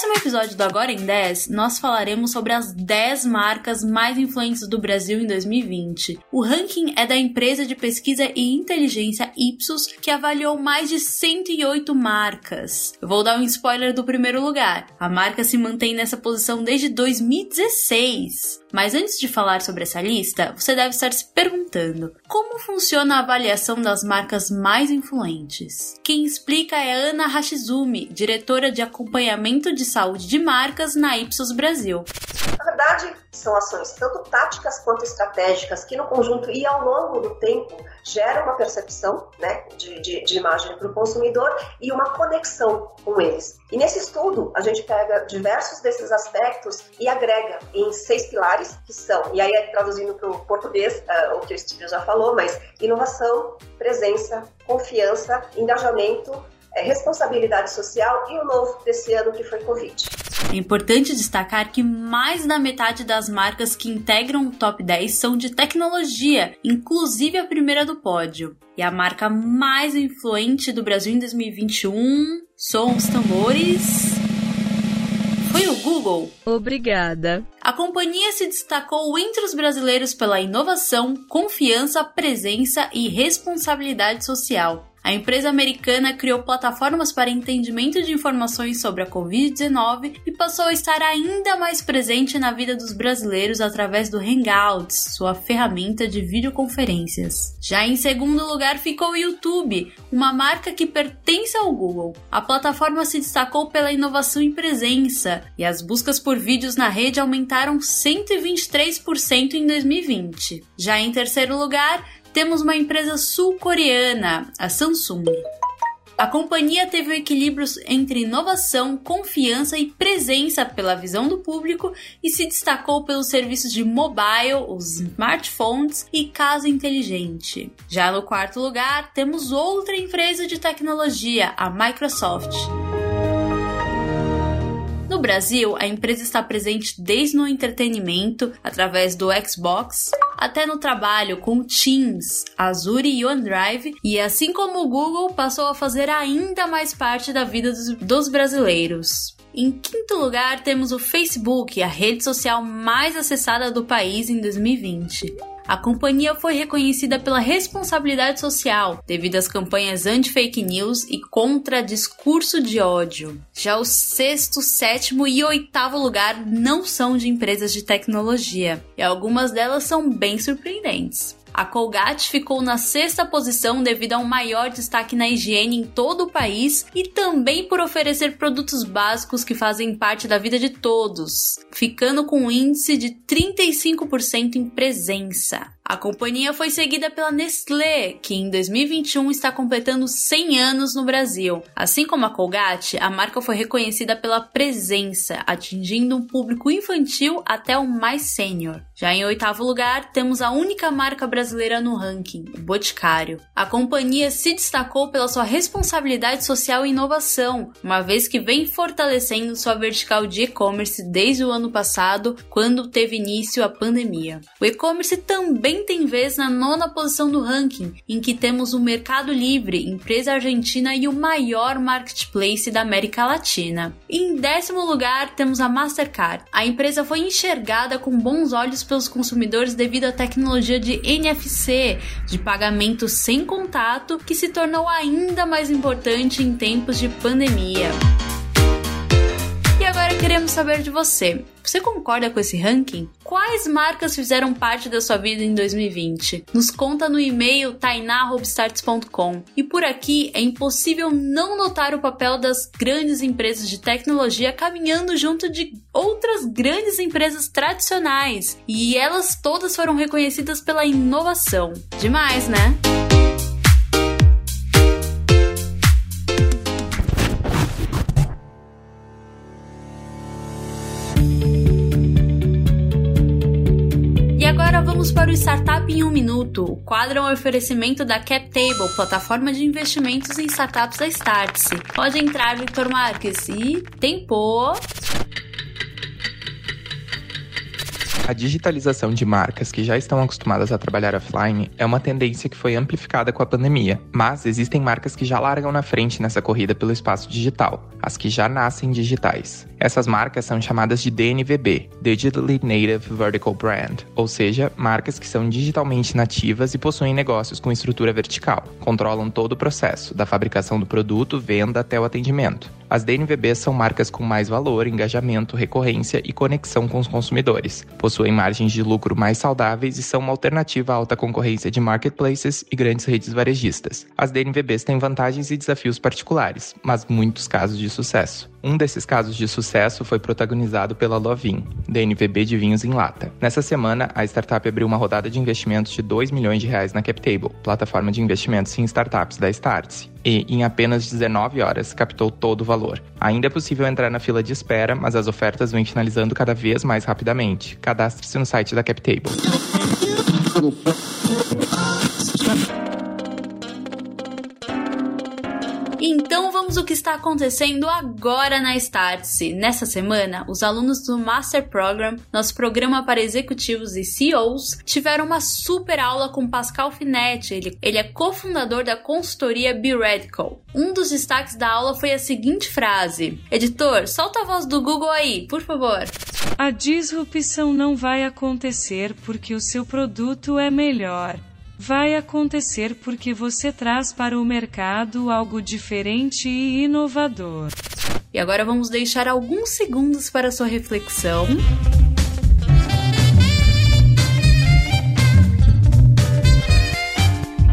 décimo episódio do Agora em 10, nós falaremos sobre as 10 marcas mais influentes do Brasil em 2020. O ranking é da empresa de pesquisa e inteligência Ipsos, que avaliou mais de 108 marcas. Eu vou dar um spoiler do primeiro lugar. A marca se mantém nessa posição desde 2016. Mas antes de falar sobre essa lista, você deve estar se perguntando: como funciona a avaliação das marcas mais influentes? Quem explica é Ana Hashizumi, diretora de acompanhamento de saúde de marcas na Ipsos Brasil. Na verdade, são ações tanto táticas quanto estratégicas que, no conjunto e ao longo do tempo, geram uma percepção né, de, de, de imagem para o consumidor e uma conexão com eles. E nesse estudo, a gente pega diversos desses aspectos e agrega em seis pilares, que são, e aí é traduzindo para o português, uh, o que o Steve já falou, mas inovação, presença, confiança, engajamento, é, responsabilidade social e o novo desse ano que foi Covid. É importante destacar que mais da metade das marcas que integram o top 10 são de tecnologia, inclusive a primeira do pódio. E a marca mais influente do Brasil em 2021 são os tambores. Foi o Google. Obrigada. A companhia se destacou entre os brasileiros pela inovação, confiança, presença e responsabilidade social. A empresa americana criou plataformas para entendimento de informações sobre a Covid-19 e passou a estar ainda mais presente na vida dos brasileiros através do Hangouts, sua ferramenta de videoconferências. Já em segundo lugar ficou o YouTube, uma marca que pertence ao Google. A plataforma se destacou pela inovação e presença, e as buscas por vídeos na rede aumentaram 123% em 2020. Já em terceiro lugar, temos uma empresa sul-coreana, a Samsung. A companhia teve um equilíbrio entre inovação, confiança e presença pela visão do público e se destacou pelos serviços de mobile, os smartphones e casa inteligente. Já no quarto lugar, temos outra empresa de tecnologia, a Microsoft. No Brasil, a empresa está presente desde no entretenimento, através do Xbox, até no trabalho com Teams, Azure e OneDrive, e assim como o Google, passou a fazer ainda mais parte da vida dos, dos brasileiros. Em quinto lugar, temos o Facebook, a rede social mais acessada do país em 2020. A companhia foi reconhecida pela responsabilidade social devido às campanhas anti-fake news e contra discurso de ódio. Já o sexto, sétimo e oitavo lugar não são de empresas de tecnologia, e algumas delas são bem surpreendentes. A Colgate ficou na sexta posição devido a um maior destaque na higiene em todo o país e também por oferecer produtos básicos que fazem parte da vida de todos, ficando com um índice de 35% em presença. A companhia foi seguida pela Nestlé, que em 2021 está completando 100 anos no Brasil. Assim como a Colgate, a marca foi reconhecida pela presença, atingindo um público infantil até o mais sênior. Já em oitavo lugar, temos a única marca brasileira no ranking, o Boticário. A companhia se destacou pela sua responsabilidade social e inovação, uma vez que vem fortalecendo sua vertical de e-commerce desde o ano passado, quando teve início a pandemia. O e-commerce também tem vez na nona posição do ranking, em que temos o Mercado Livre, empresa argentina e o maior marketplace da América Latina. Em décimo lugar, temos a Mastercard. A empresa foi enxergada com bons olhos pelos consumidores devido à tecnologia de NFC, de pagamento sem contato, que se tornou ainda mais importante em tempos de pandemia. Queremos saber de você. Você concorda com esse ranking? Quais marcas fizeram parte da sua vida em 2020? Nos conta no e-mail tainarobstarts.com. E por aqui é impossível não notar o papel das grandes empresas de tecnologia caminhando junto de outras grandes empresas tradicionais. E elas todas foram reconhecidas pela inovação. Demais, né? O Startup em um Minuto. O quadro é um oferecimento da CapTable, plataforma de investimentos em startups da Startse. Pode entrar, Victor Marques. E tempo. A digitalização de marcas que já estão acostumadas a trabalhar offline é uma tendência que foi amplificada com a pandemia, mas existem marcas que já largam na frente nessa corrida pelo espaço digital, as que já nascem digitais. Essas marcas são chamadas de DNVB, Digitally Native Vertical Brand, ou seja, marcas que são digitalmente nativas e possuem negócios com estrutura vertical, controlam todo o processo, da fabricação do produto, venda até o atendimento. As DNVBs são marcas com mais valor, engajamento, recorrência e conexão com os consumidores. Possuem margens de lucro mais saudáveis e são uma alternativa à alta concorrência de marketplaces e grandes redes varejistas. As DNVBs têm vantagens e desafios particulares, mas muitos casos de sucesso. Um desses casos de sucesso foi protagonizado pela Lovin, DNVB de vinhos em lata. Nessa semana, a startup abriu uma rodada de investimentos de 2 milhões de reais na CapTable, plataforma de investimentos em startups da Startse e, em apenas 19 horas, captou todo o valor. Ainda é possível entrar na fila de espera, mas as ofertas vêm finalizando cada vez mais rapidamente. Cadastre-se no site da CapTable. Então vamos o que está acontecendo agora na Startse. Nessa semana, os alunos do Master Program, nosso programa para executivos e CEOs, tiveram uma super aula com Pascal Finetti. Ele, ele é cofundador da consultoria Be Radical. Um dos destaques da aula foi a seguinte frase: Editor, solta a voz do Google aí, por favor. A disrupção não vai acontecer porque o seu produto é melhor vai acontecer porque você traz para o mercado algo diferente e inovador. E agora vamos deixar alguns segundos para sua reflexão.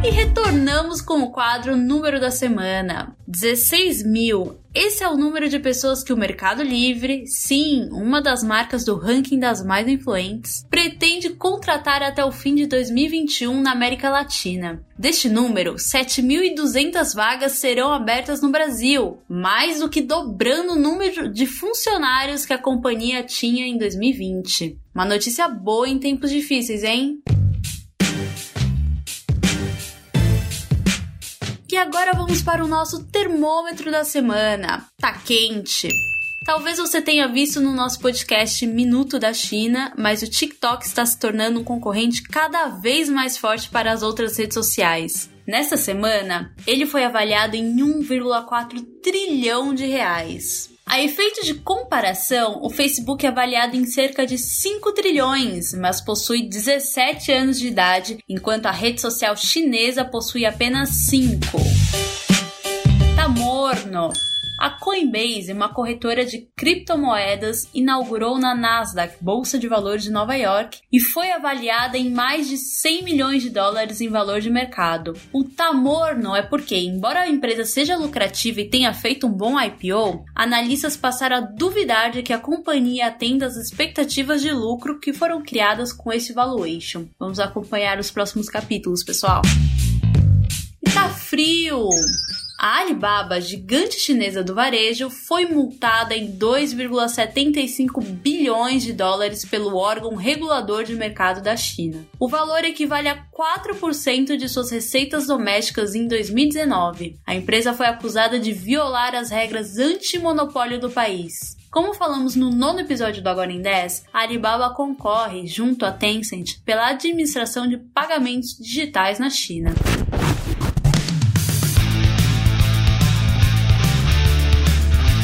E retornamos com o quadro número da semana: 16 mil. Esse é o número de pessoas que o Mercado Livre, sim, uma das marcas do ranking das mais influentes, pretende contratar até o fim de 2021 na América Latina. Deste número, 7.200 vagas serão abertas no Brasil, mais do que dobrando o número de funcionários que a companhia tinha em 2020. Uma notícia boa em tempos difíceis, hein? E agora vamos para o nosso termômetro da semana. Tá quente. Talvez você tenha visto no nosso podcast Minuto da China, mas o TikTok está se tornando um concorrente cada vez mais forte para as outras redes sociais. Nessa semana, ele foi avaliado em 1,4 trilhão de reais. A efeito de comparação, o Facebook é avaliado em cerca de 5 trilhões, mas possui 17 anos de idade, enquanto a rede social chinesa possui apenas 5. Tá morno! A Coinbase, uma corretora de criptomoedas, inaugurou na Nasdaq, Bolsa de Valores de Nova York, e foi avaliada em mais de 100 milhões de dólares em valor de mercado. O tamor não é porque, embora a empresa seja lucrativa e tenha feito um bom IPO, analistas passaram a duvidar de que a companhia atenda às expectativas de lucro que foram criadas com esse valuation. Vamos acompanhar os próximos capítulos, pessoal. Tá frio! A Alibaba, gigante chinesa do varejo, foi multada em 2,75 bilhões de dólares pelo órgão regulador de mercado da China. O valor equivale a 4% de suas receitas domésticas em 2019. A empresa foi acusada de violar as regras anti-monopólio do país. Como falamos no nono episódio do Agora em 10, a Alibaba concorre, junto à Tencent, pela administração de pagamentos digitais na China.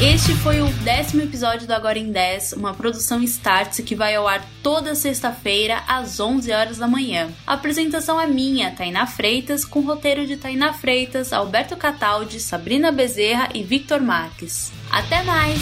Este foi o décimo episódio do Agora em 10, uma produção Startse que vai ao ar toda sexta-feira às 11 horas da manhã. A apresentação é minha, Tainá Freitas, com roteiro de Tainá Freitas, Alberto Cataldi, Sabrina Bezerra e Victor Marques. Até mais!